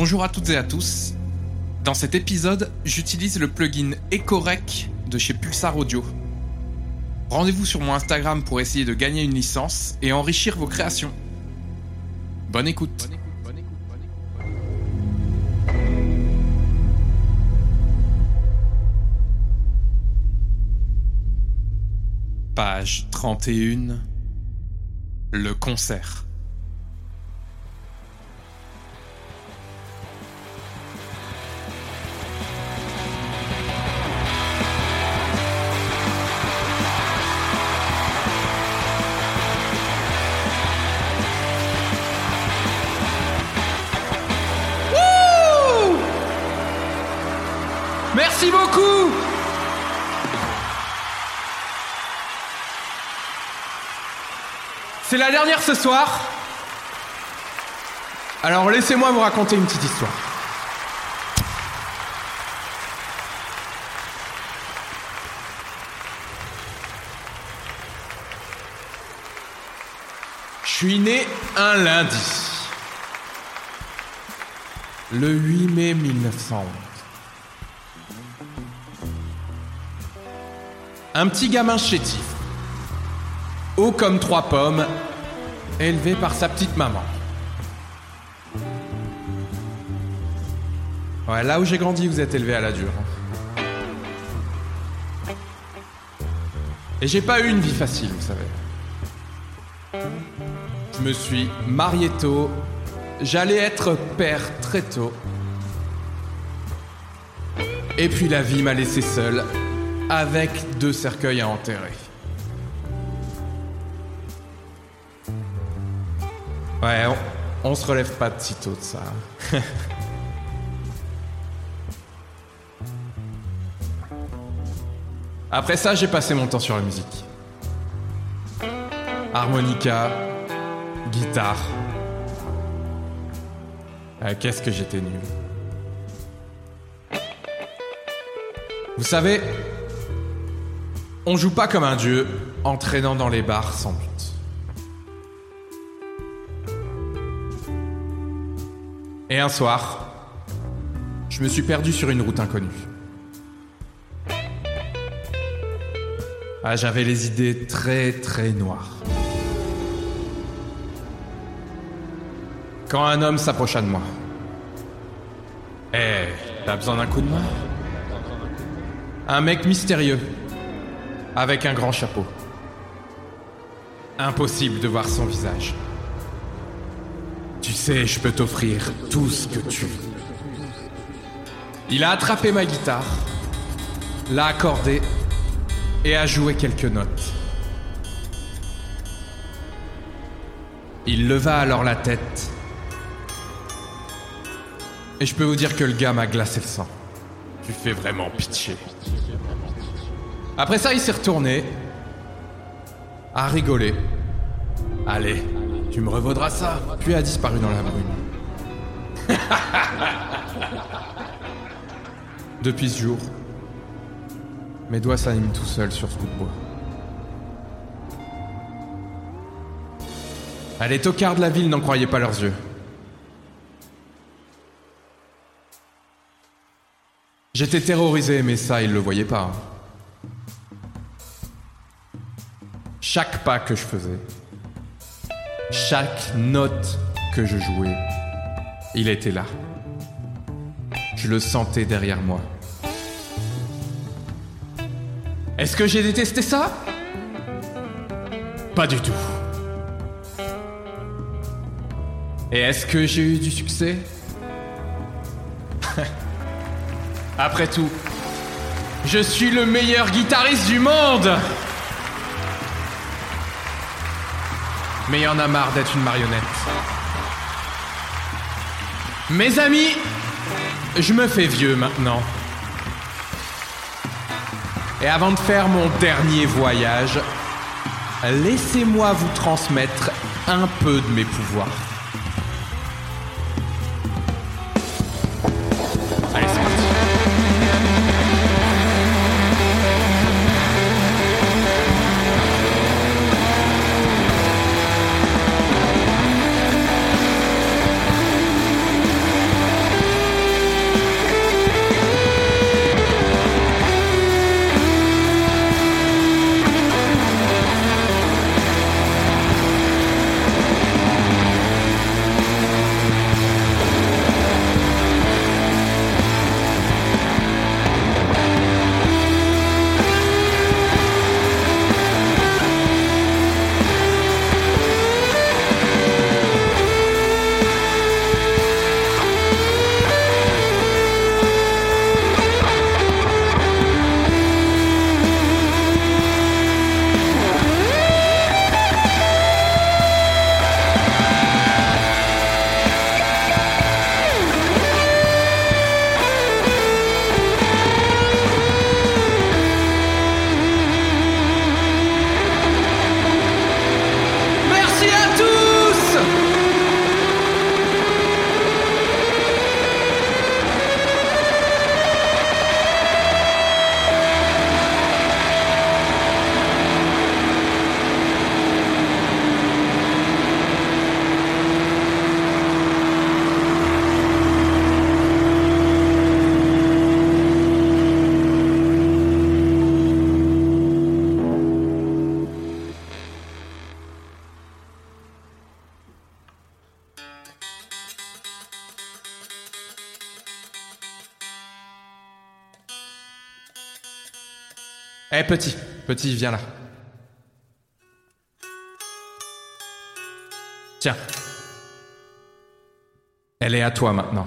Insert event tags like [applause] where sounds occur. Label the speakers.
Speaker 1: Bonjour à toutes et à tous. Dans cet épisode, j'utilise le plugin Ecorec de chez Pulsar Audio. Rendez-vous sur mon Instagram pour essayer de gagner une licence et enrichir vos créations. Bonne écoute. Page 31. Le concert. Merci beaucoup C'est la dernière ce soir. Alors laissez-moi vous raconter une petite histoire. Je suis né un lundi. Le 8 mai 1911. Un petit gamin chétif, haut comme trois pommes, élevé par sa petite maman. Ouais, là où j'ai grandi, vous êtes élevé à la dure. Et j'ai pas eu une vie facile, vous savez. Je me suis marié tôt, j'allais être père très tôt. Et puis la vie m'a laissé seul, avec deux cercueils à enterrer. Ouais, on, se relève pas de sitôt de ça. [laughs] Après ça, j'ai passé mon temps sur la musique. Harmonica, guitare. Ah, Qu'est-ce que j'étais nul. Vous savez, on joue pas comme un dieu en traînant dans les bars sans but. Et un soir, je me suis perdu sur une route inconnue. Ah, j'avais les idées très très noires. Quand un homme s'approcha de moi. Eh, t'as besoin d'un coup de main? Un mec mystérieux, avec un grand chapeau. Impossible de voir son visage. Tu sais, je peux t'offrir tout ce que tu veux. Il a attrapé ma guitare, l'a accordée et a joué quelques notes. Il leva alors la tête. Et je peux vous dire que le gars m'a glacé le sang. Tu fais vraiment pitié. Après ça, il s'est retourné, a rigolé. Allez, tu me revaudras ça, puis a disparu dans la brume. [laughs] Depuis ce jour, mes doigts s'animent tout seuls sur ce bout de bois. Ah, les tocards de la ville n'en croyaient pas leurs yeux. J'étais terrorisé, mais ça, ils le voyaient pas. Hein. Chaque pas que je faisais, chaque note que je jouais, il était là. Je le sentais derrière moi. Est-ce que j'ai détesté ça? Pas du tout. Et est-ce que j'ai eu du succès? [laughs] Après tout, je suis le meilleur guitariste du monde Mais il y en a marre d'être une marionnette. Mes amis, je me fais vieux maintenant. Et avant de faire mon dernier voyage, laissez-moi vous transmettre un peu de mes pouvoirs. Eh petit, petit, viens là. Tiens. Elle est à toi maintenant.